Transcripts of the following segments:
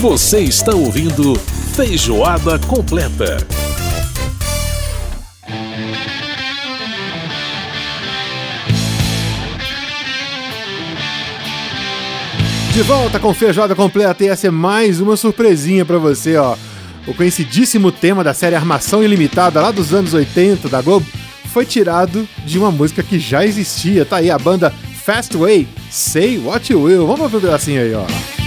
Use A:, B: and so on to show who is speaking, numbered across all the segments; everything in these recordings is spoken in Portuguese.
A: Você está ouvindo Feijoada Completa.
B: De volta com Feijoada Completa e essa é mais uma surpresinha para você, ó. O conhecidíssimo tema da série Armação Ilimitada lá dos anos 80 da Globo foi tirado de uma música que já existia. Tá aí a banda Fastway, Say What You Will. Vamos ver um pedacinho aí, ó.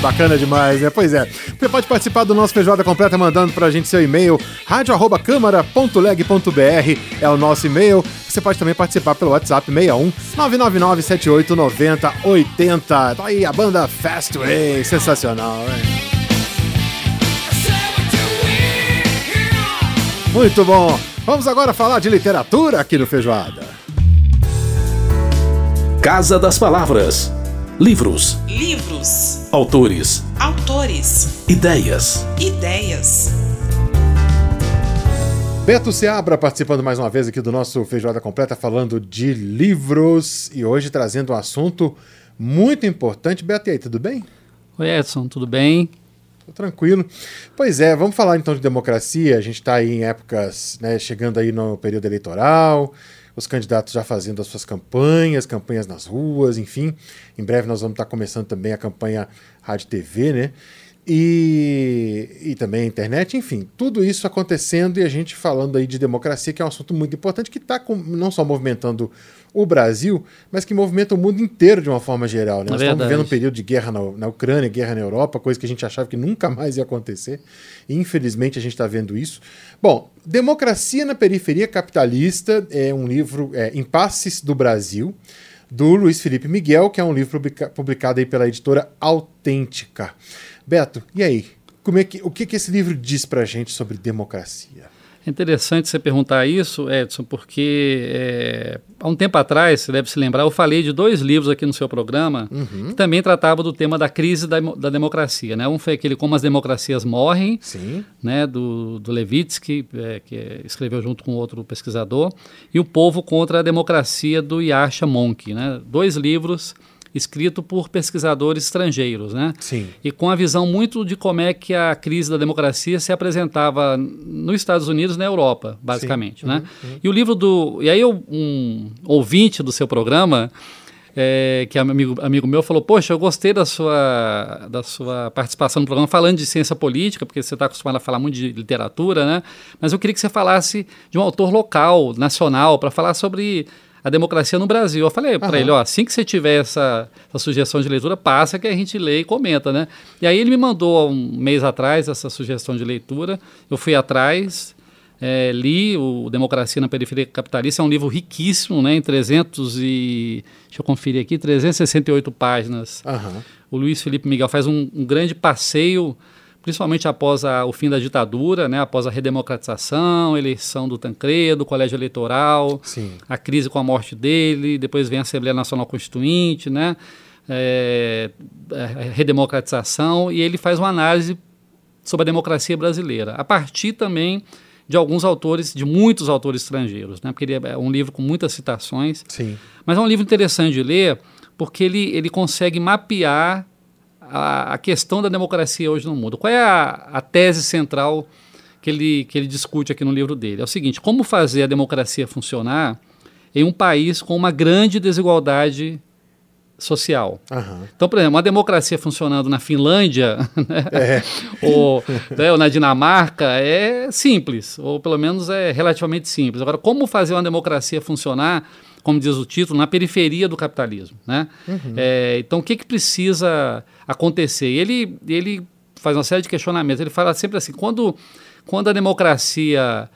B: Bacana demais, né? Pois é. Você pode participar do nosso Feijoada Completa mandando pra gente seu e-mail, radio.câmara.leg.br é o nosso e-mail. Você pode também participar pelo WhatsApp 61 999 78 90 80. Tá aí a banda Fastway, sensacional, né? Muito bom. Vamos agora falar de literatura aqui no Feijoada.
A: Casa das Palavras. Livros.
C: Livros.
A: Autores.
C: Autores.
A: Ideias.
C: Ideias.
B: Beto Seabra participando mais uma vez aqui do nosso Feijoada Completa, falando de livros e hoje trazendo um assunto muito importante. Beto, e aí, tudo bem?
D: Oi, Edson, tudo bem?
B: Tô tranquilo. Pois é, vamos falar então de democracia. A gente está aí em épocas, né, chegando aí no período eleitoral, os candidatos já fazendo as suas campanhas, campanhas nas ruas, enfim. Em breve nós vamos estar começando também a campanha Rádio TV, né? E, e também a internet, enfim, tudo isso acontecendo e a gente falando aí de democracia, que é um assunto muito importante que está não só movimentando o Brasil, mas que movimenta o mundo inteiro de uma forma geral. Né?
D: É
B: Nós estamos vivendo um período de guerra na, na Ucrânia, guerra na Europa, coisa que a gente achava que nunca mais ia acontecer. E, infelizmente a gente está vendo isso. Bom, Democracia na Periferia Capitalista é um livro, é, Impasses do Brasil, do Luiz Felipe Miguel, que é um livro publica- publicado aí pela editora Autêntica. Beto, e aí? Como é que, o que, que esse livro diz pra gente sobre democracia?
D: É interessante você perguntar isso, Edson, porque é, há um tempo atrás, você deve se lembrar, eu falei de dois livros aqui no seu programa que também tratavam do tema da crise da, da democracia. Né? Um foi aquele Como as Democracias Morrem,
B: Sim.
D: né, do, do Levitsky, é, que escreveu junto com outro pesquisador, e O Povo contra a Democracia, do Yasha Monk. Né? Dois livros escritos por pesquisadores estrangeiros. Né?
B: Sim.
D: e com a visão muito de como é que a crise da democracia se apresentava nos Estados Unidos e na Europa, basicamente,
B: Sim.
D: né?
B: Uhum,
D: E o livro do... E aí um ouvinte do seu programa, é, que é amigo, amigo meu, falou, poxa, eu gostei da sua, da sua participação no programa falando de ciência política, porque você está acostumado a falar muito de literatura, né? Mas eu queria que você falasse de um autor local, nacional, para falar sobre a democracia no Brasil. Eu falei para ele, ó, assim que você tiver essa, essa sugestão de leitura, passa que a gente lê e comenta, né? E aí ele me mandou um mês atrás essa sugestão de leitura, eu fui atrás, é, li o Democracia na Periferia Capitalista, é um livro riquíssimo, né, em 300 e... deixa eu conferir aqui, 368 páginas.
B: Aham.
D: O Luiz Felipe Miguel faz um, um grande passeio, principalmente após a- o fim da ditadura, né, após a redemocratização, a eleição do Tancredo, colégio eleitoral,
B: Sim.
D: a crise com a morte dele, depois vem a Assembleia Nacional Constituinte, né, é, a redemocratização, e ele faz uma análise sobre a democracia brasileira, a partir também de alguns autores, de muitos autores estrangeiros, né, porque ele é um livro com muitas citações,
B: Sim.
D: mas é um livro interessante de ler porque ele, ele consegue mapear a, a questão da democracia hoje no mundo. Qual é a, a tese central que ele, que ele discute aqui no livro dele? É o seguinte: como fazer a democracia funcionar em um país com uma grande desigualdade social?
B: Aham.
D: Então, por exemplo, uma democracia funcionando na Finlândia né,
B: É.
D: ou, né, ou na Dinamarca é simples, ou pelo menos é relativamente simples. Agora, como fazer uma democracia funcionar, como diz o título, na periferia do capitalismo? Né? É, então, o que, que precisa acontecer? Ele, ele faz uma série de questionamentos. Ele fala sempre assim: quando, quando a democracia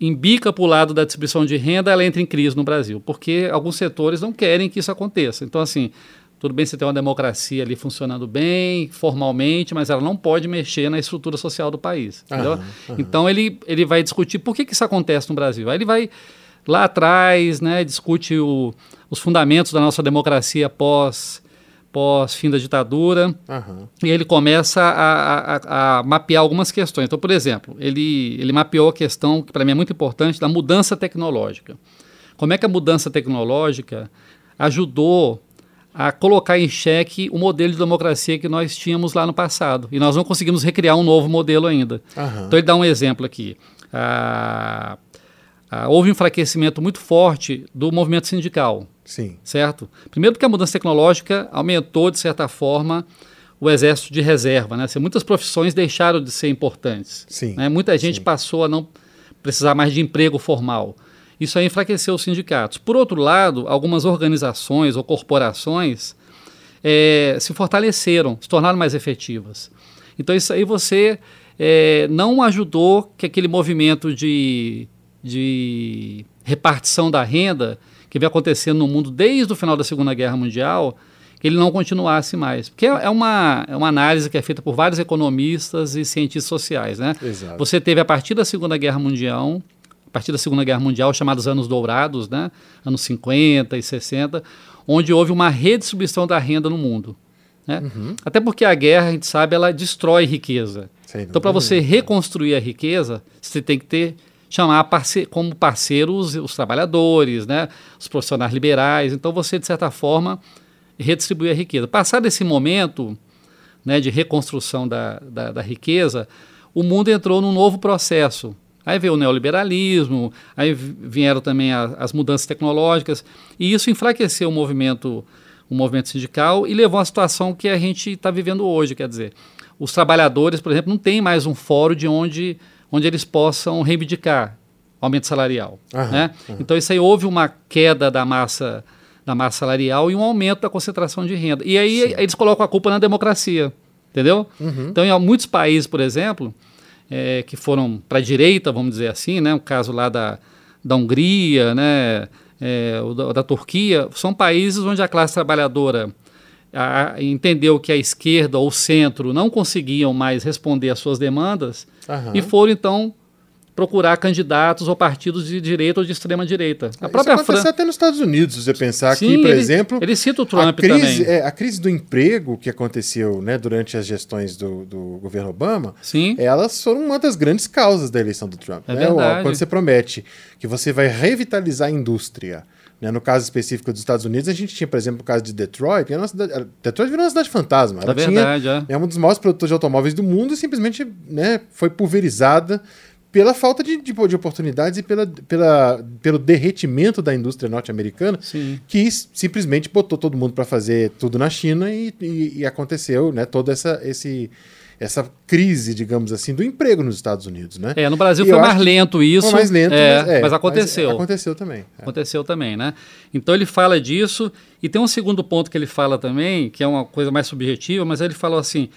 D: embica para o lado da distribuição de renda, ela entra em crise no Brasil, porque alguns setores não querem que isso aconteça. Então, assim, tudo bem você ter uma democracia ali funcionando bem, formalmente, mas ela não pode mexer na estrutura social do país.
B: Aham, aham.
D: Então, ele, ele vai discutir por que, que isso acontece no Brasil. Aí ele vai lá atrás, né, discute o, os fundamentos da nossa democracia pós pós-fim da ditadura,
B: Aham.
D: e ele começa a, a- a mapear algumas questões. Então, por exemplo, ele, ele mapeou a questão, que para mim é muito importante, da mudança tecnológica. Como é que a mudança tecnológica ajudou a colocar em xeque o modelo de democracia que nós tínhamos lá no passado. E nós não conseguimos recriar um novo modelo ainda.
B: Aham.
D: Então ele dá um exemplo aqui. Ah, ah, houve um enfraquecimento muito forte do movimento sindical
B: Sim.
D: certo? Primeiro porque a mudança tecnológica aumentou, de certa forma, o exército de reserva, né? Assim, muitas profissões deixaram de ser importantes.
B: Sim,
D: né? Muita gente
B: sim.
D: passou a não precisar mais de emprego formal. Isso aí enfraqueceu os sindicatos. Por outro lado, algumas organizações ou corporações eh, se fortaleceram, se tornaram mais efetivas. Então isso aí você eh, não ajudou que aquele movimento de, de repartição da renda que vem acontecendo no mundo desde o final da Segunda Guerra Mundial, que ele não continuasse mais. Porque é uma, é uma análise que é feita por vários economistas e cientistas sociais. Né?
B: Exato.
D: Você teve a partir da Segunda Guerra Mundial, a partir da Segunda Guerra Mundial, chamados anos dourados, né? anos 50 e 60, onde houve uma redistribuição da renda no mundo. Né? Até porque a guerra, a gente sabe, ela destrói riqueza.
B: Sem
D: Então, para você reconstruir a riqueza, você tem que ter chamar parce como parceiros os trabalhadores, né, os profissionais liberais. Então, você de certa forma redistribui a riqueza. Passado esse momento, né, de reconstrução da, da, da riqueza, o mundo entrou num novo processo. Aí veio o neoliberalismo, aí vi- vieram também a- as mudanças tecnológicas, e isso enfraqueceu o movimento, o movimento sindical e levou à situação que a gente está vivendo hoje. Quer dizer, os trabalhadores, por exemplo, não têm mais um fórum de onde, onde eles possam reivindicar aumento salarial.
B: Aham,
D: né? Então, isso aí houve uma queda da massa, da massa salarial e um aumento da concentração de renda. E aí eles colocam a culpa na democracia, entendeu? Então, em muitos países, por exemplo, eh, que foram para a direita, vamos dizer assim, né? o caso lá da, da Hungria, né? o da, da Turquia, são países onde a classe trabalhadora a- entendeu que a esquerda ou o centro não conseguiam mais responder às suas demandas
B: Aham.
D: e foram então procurar candidatos ou partidos de direita ou de extrema direita. A
B: Isso
D: própria
B: aconteceu
D: França.
B: até nos Estados Unidos, se você pensar
D: Sim,
B: que, por
D: ele-
B: exemplo,
D: ele cita o
B: a
D: Trump
B: crise,
D: também.
B: é, a crise do emprego que aconteceu né, durante as gestões do, do governo Obama,
D: Sim.
B: elas foram uma das grandes causas da eleição do Trump.
D: É
B: né? Quando você promete que você vai revitalizar a indústria? No caso específico dos Estados Unidos, a gente tinha, por exemplo, o caso de Detroit, que era uma cidade, Detroit virou uma cidade fantasma. Ela
D: É verdade, é.
B: é um dos maiores produtores de automóveis do mundo e simplesmente né, foi pulverizada pela falta de, de, de oportunidades e pela, pela, pelo derretimento da indústria norte-americana, que simplesmente botou todo mundo para fazer tudo na China e, e- e aconteceu né, toda essa, esse, essa crise, digamos assim, do emprego nos Estados Unidos. Né?
D: É, no Brasil
B: E
D: foi mais lento isso.
B: Foi mais lento,
D: é,
B: mas, é,
D: mas aconteceu.
B: aconteceu também. é.
D: Aconteceu também, né? Então ele fala disso e tem um segundo ponto que ele fala também, que é uma coisa mais subjetiva, mas ele falou assim: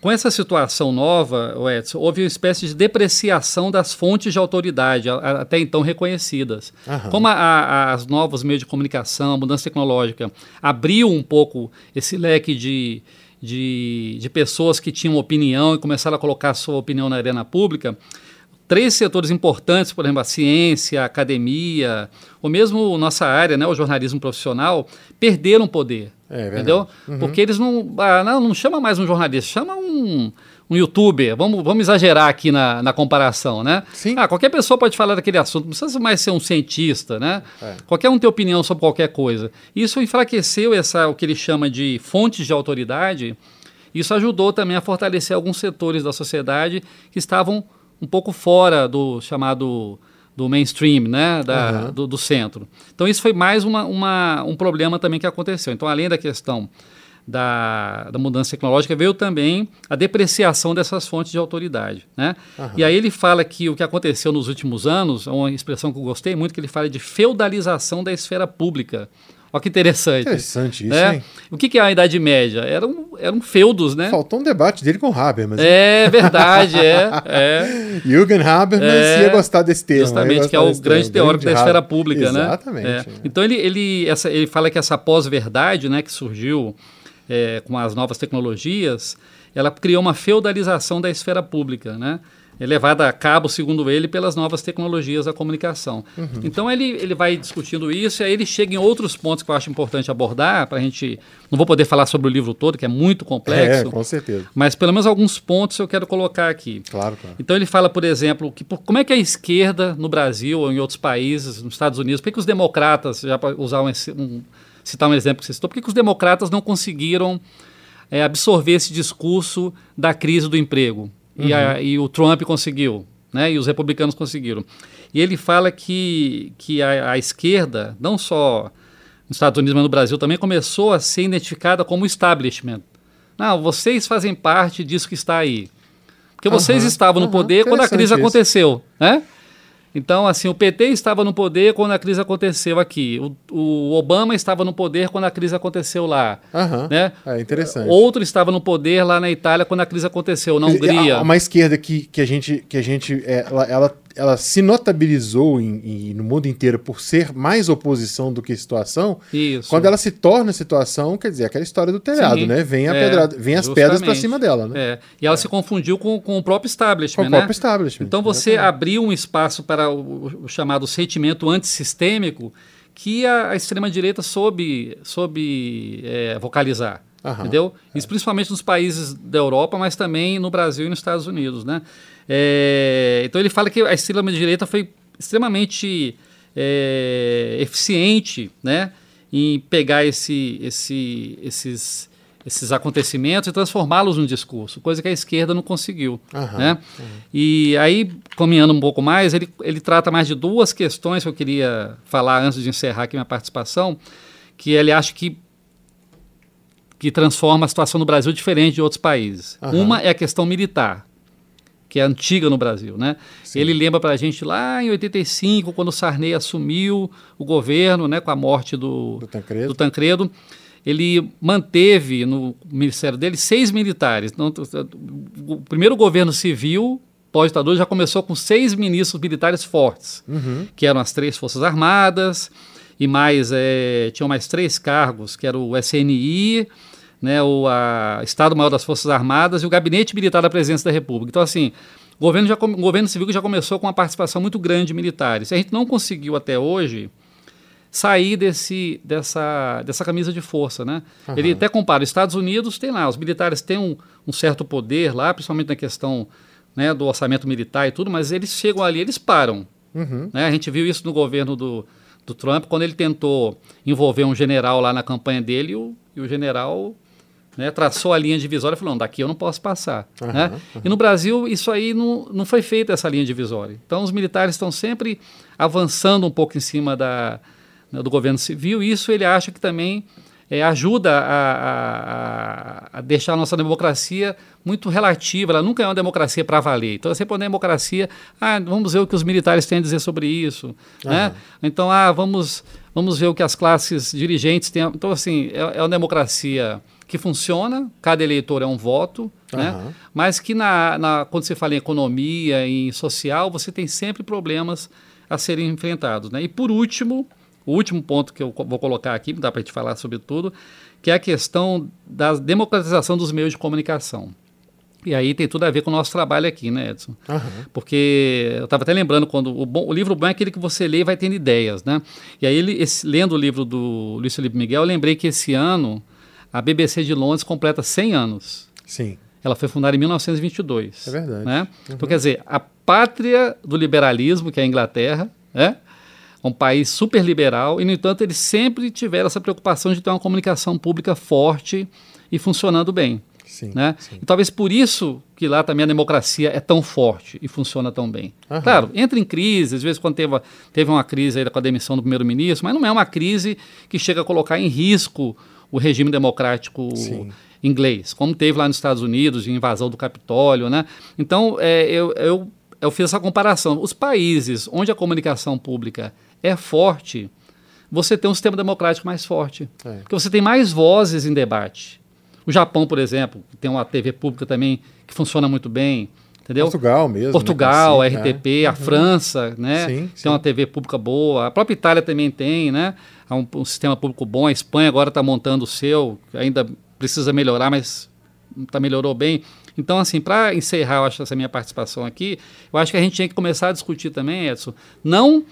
D: com essa situação nova, o Edson, houve uma espécie de depreciação das fontes de autoridade, até então reconhecidas.
B: Aham.
D: Como a, a, as novos meios de comunicação, a mudança tecnológica abriu um pouco esse leque de, de, de pessoas que tinham opinião e começaram a colocar sua opinião na arena pública, três setores importantes, por exemplo, a ciência, a academia, ou mesmo nossa área, né, o jornalismo profissional, perderam poder.
B: É
D: entendeu? Porque eles não, ah, não. Não chama mais um jornalista, chama um, um youtuber. Vamos, vamos exagerar aqui na, na comparação, né?
B: Sim.
D: Ah, qualquer pessoa pode falar daquele assunto, não precisa mais ser um cientista, né?
B: É.
D: Qualquer um tem opinião sobre qualquer coisa. Isso enfraqueceu essa, o que ele chama de fontes de autoridade. Isso ajudou também a fortalecer alguns setores da sociedade que estavam um pouco fora do chamado do mainstream, né, da,
B: Aham.
D: do, do centro. Então isso foi mais uma, uma- um problema também que aconteceu. Então além da questão da, da mudança tecnológica veio também a depreciação dessas fontes de autoridade, né? E aí ele fala que o que aconteceu nos últimos anos, é uma expressão que eu gostei muito, que ele fala de feudalização da esfera pública. Olha que interessante.
B: Interessante isso,
D: né?
B: hein?
D: O que, que é a Idade Média? Eram, eram feudos, né?
B: Faltou um debate dele com Habermas.
D: É verdade, é. é.
B: Jürgen Habermas
D: É,
B: ia gostar desse termo.
D: Justamente, que é o grande teórico da esfera pública, né?
B: Exatamente.
D: É.
B: né?
D: Então ele, ele, essa, ele fala que essa pós-verdade, né, que surgiu é, com as novas tecnologias, ela criou uma feudalização da esfera pública, né? é levada a cabo, segundo ele, pelas novas tecnologias da comunicação.
B: Uhum.
D: Então ele, ele vai discutindo isso e aí ele chega em outros pontos que eu acho importante abordar, para a gente. Não vou poder falar sobre o livro todo, que é muito
B: É,
D: complexo,
B: com certeza.
D: mas pelo menos alguns pontos eu quero colocar aqui.
B: Claro, claro.
D: Então ele fala, por exemplo, que por- como é que a esquerda no Brasil ou em outros países, nos Estados Unidos, por que, que os democratas, já para usar um, um- citar um exemplo que você citou, por que, os democratas não conseguiram é, absorver esse discurso da crise do emprego? E, a- e o Trump conseguiu, né? E os republicanos conseguiram. E ele fala que, que a, a esquerda, não só nos Estados Unidos, mas no Brasil também, começou a ser identificada como establishment. Não, vocês fazem parte disso que está aí. Porque vocês
B: Aham,
D: estavam no poder quando a crise
B: isso.
D: aconteceu, né? Então, assim, o PT estava no poder quando a crise aconteceu aqui. O, o Obama estava no poder quando a crise aconteceu lá,
B: Aham.
D: né?
B: É interessante.
D: Outro estava no poder lá na Itália quando a crise aconteceu, na Hungria.
B: Uma esquerda que, que a gente, que a gente é, ela, ela, ela se notabilizou em, em- no mundo inteiro por ser mais oposição do que situação.
D: Isso.
B: Quando ela se torna situação, quer dizer, aquela história do telhado,
D: Sim,
B: né? Vem, a
D: é,
B: pedrada, vem as pedras para cima dela, né?
D: É. E ela se confundiu com, com o próprio establishment,
B: Com o
D: né?
B: próprio establishment.
D: Então você
B: Exatamente.
D: abriu um espaço para o, o chamado sentimento antissistêmico que a, a extrema-direita soube, soube é, vocalizar.
B: Aham,
D: entendeu? Isso principalmente nos países da Europa, mas também no Brasil e nos Estados Unidos. Né? É, então ele fala que a extrema-direita foi extremamente é, eficiente né, em pegar esse, esse, esses, esses acontecimentos e transformá-los num discurso, coisa que a esquerda não conseguiu.
B: Aham,
D: né? E aí, caminhando um pouco mais, ele, ele trata mais de duas questões que eu queria falar antes de encerrar aqui minha participação, que ele acha que que transforma a situação no Brasil diferente de outros países.
B: Aham.
D: Uma é a questão militar, que é antiga no Brasil, né? Ele lembra para a gente lá em 85, quando o Sarney assumiu o governo, né, com a morte do,
B: Do Tancredo.
D: do Tancredo, ele manteve no ministério dele seis militares. Então, o primeiro governo civil pós-ditadura já começou com seis ministros militares fortes,
B: Uhum.
D: que eram as três Forças Armadas, e mais, eh, tinham mais três cargos, que era o SNI, né, o Estado-Maior das Forças Armadas e o Gabinete Militar da Presidência da República. Então, assim, o governo, já, o governo civil já começou com uma participação muito grande de militares. A gente não conseguiu até hoje sair desse, dessa, dessa camisa de força, né? Ele até compara, os Estados Unidos tem lá, os militares têm um, um certo poder lá, principalmente na questão né, do orçamento militar e tudo, mas eles chegam ali, eles param.
B: Uhum.
D: Né? A gente viu isso no governo do, do Trump, quando ele tentou envolver um general lá na campanha dele, e o, e o general né, traçou a linha divisória e falou, não, daqui eu não posso passar.
B: Aham,
D: né? E no Brasil, isso aí não, não foi feita essa linha divisória. Então, os militares estão sempre avançando um pouco em cima da, né, do governo civil, e isso ele acha que também é, ajuda a, a- a deixar a nossa democracia muito relativa, ela nunca é uma democracia para valer. Então é sempre uma democracia, ah, vamos ver o que os militares têm a dizer sobre isso. Né? Então, ah, vamos, vamos ver o que as classes dirigentes têm. Então, assim, é, é uma democracia que funciona, cada eleitor é um voto, né?
B: Aham.
D: mas que na, na- quando você fala em economia, em social, você tem sempre problemas a serem enfrentados. Né? E por último, o último ponto que eu vou colocar aqui, dá para a gente falar sobre tudo, que é a questão da democratização dos meios de comunicação. E aí tem tudo a ver com o nosso trabalho aqui, né, Edson?
B: Aham.
D: Porque eu estava até lembrando quando o, bom- o livro bom é aquele que você lê e vai tendo ideias, né? E aí, ele, esse- lendo o livro do Luiz Felipe Miguel, eu lembrei que esse ano a BBC de Londres completa 100 anos.
B: Sim.
D: Ela foi fundada em 1922.
B: É verdade.
D: Né? Então, quer dizer, a pátria do liberalismo, que é a Inglaterra, né? um país super liberal, e, no entanto, eles sempre tiveram essa preocupação de ter uma comunicação pública forte e funcionando bem.
B: Sim.
D: Né?
B: sim.
D: E talvez por isso que lá também a democracia é tão forte e funciona tão bem.
B: Aham.
D: Claro, entra em crise, às vezes quando teve, teve uma crise aí com a demissão do primeiro-ministro, mas não é uma crise que chega a colocar em risco o regime democrático
B: Sim.
D: inglês, como teve lá nos Estados Unidos, de invasão do Capitólio. Né? Então, é, eu, eu, eu fiz essa comparação. Os países onde a comunicação pública é forte, você tem um sistema democrático mais forte.
B: É.
D: Porque você tem mais vozes em debate. O Japão, por exemplo, tem uma TV pública também que funciona muito bem, entendeu?
B: Portugal mesmo.
D: Portugal,
B: né?
D: a
B: Sim,
D: RTP, a França, né?
B: Sim,
D: tem
B: sim.
D: uma TV pública boa. A própria Itália também tem, né? Há um, um sistema público bom. A Espanha agora está montando o seu, ainda precisa melhorar, mas tá, melhorou bem. Então, assim, para encerrar, eu acho, essa minha participação aqui, eu acho que a gente tinha que começar a discutir também, Edson, não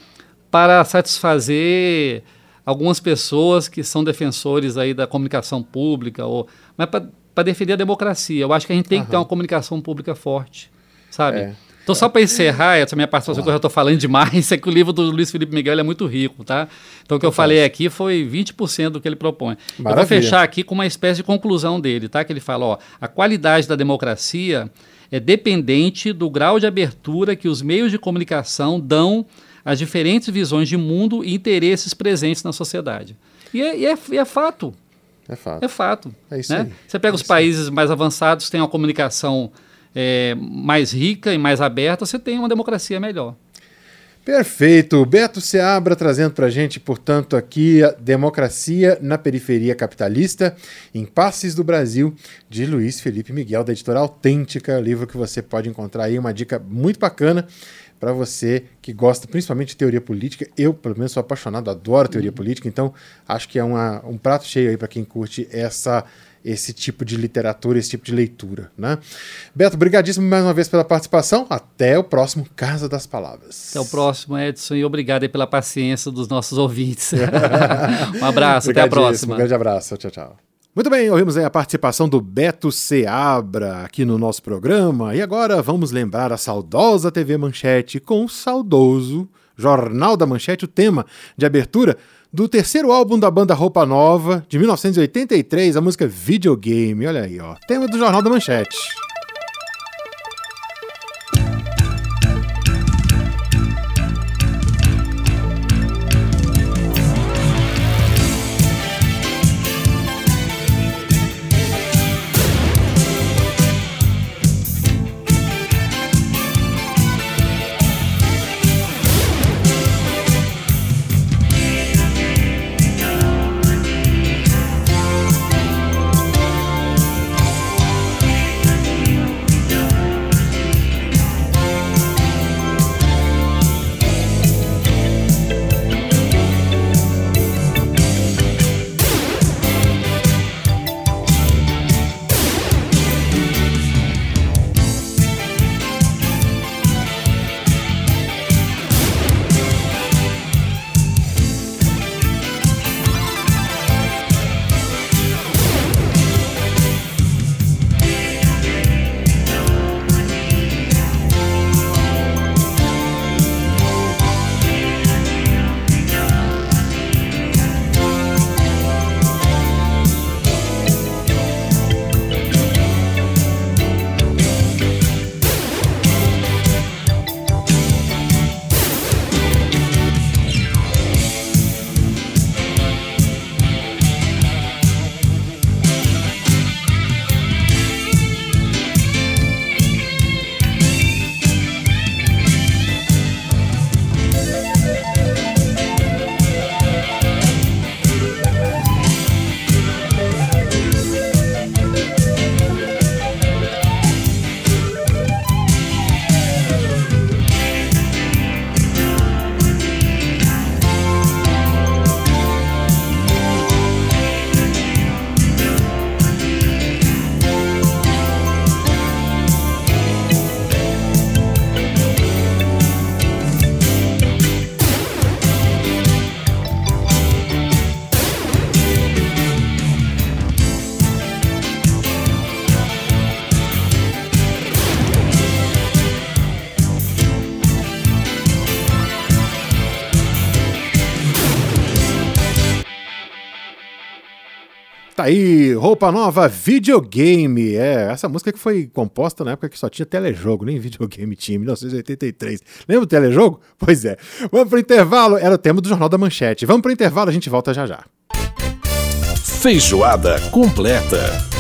D: para satisfazer algumas pessoas que são defensores aí da comunicação pública, ou, mas para defender a democracia. Eu acho que a gente tem uhum. que ter uma comunicação pública forte, sabe? É. Então, só para encerrar, essa minha participação, que eu já estou falando demais, é que o livro do Luiz Felipe Miguel é muito rico, tá? Então, o que eu falei aqui foi 20% do que ele propõe. Maravilha. Eu vou fechar aqui com uma espécie de conclusão dele, tá? Que ele fala, ó, a qualidade da democracia é dependente do grau de abertura que os meios de comunicação dão às diferentes visões de mundo e interesses presentes na sociedade. E é, e é, e é fato.
B: É fato.
D: É fato.
B: É isso
D: né?
B: aí.
D: Você pega
B: é
D: os países mais avançados, tem uma comunicação é, mais rica e mais aberta, você tem uma democracia melhor.
B: Perfeito. Beto Seabra trazendo para a gente, portanto, aqui a Democracia na Periferia Capitalista, Impasses do Brasil, de Luiz Felipe Miguel, da editora Autêntica, livro que você pode encontrar aí, uma dica muito bacana para você que gosta principalmente de teoria política. Eu, pelo menos, sou apaixonado, adoro teoria uhum. política, então acho que é uma, um prato cheio aí para quem curte essa esse tipo de literatura, esse tipo de leitura. Né? Beto, obrigadíssimo mais uma vez pela participação. Até o próximo Casa das Palavras.
D: Até o próximo, Edson, e obrigado pela paciência dos nossos ouvintes. um abraço, até a próxima.
B: Um grande abraço, tchau, tchau. Muito bem, ouvimos aí a participação do Beto Seabra aqui no nosso programa. E agora vamos lembrar a saudosa TV Manchete com o saudoso Jornal da Manchete, o tema de abertura do terceiro álbum da banda Roupa Nova, de 1983, a música Videogame. Olha aí, ó. Tema do Jornal da Manchete. Tá aí, roupa nova, videogame. É, essa música que foi composta na época que só tinha telejogo, nem videogame tinha, 1983. Lembra do telejogo? Pois é. Vamos pro intervalo, era o tema do Jornal da Manchete. Vamos pro intervalo, a gente volta já já.
A: Feijoada completa.